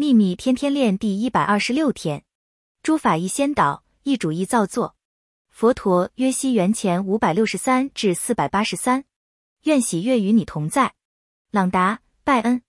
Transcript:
秘密天天练第一百二十六天，诸法一先导，一主一造作。佛陀约西元前五百六十三至四百八十三。愿喜悦与你同在，朗达·拜恩。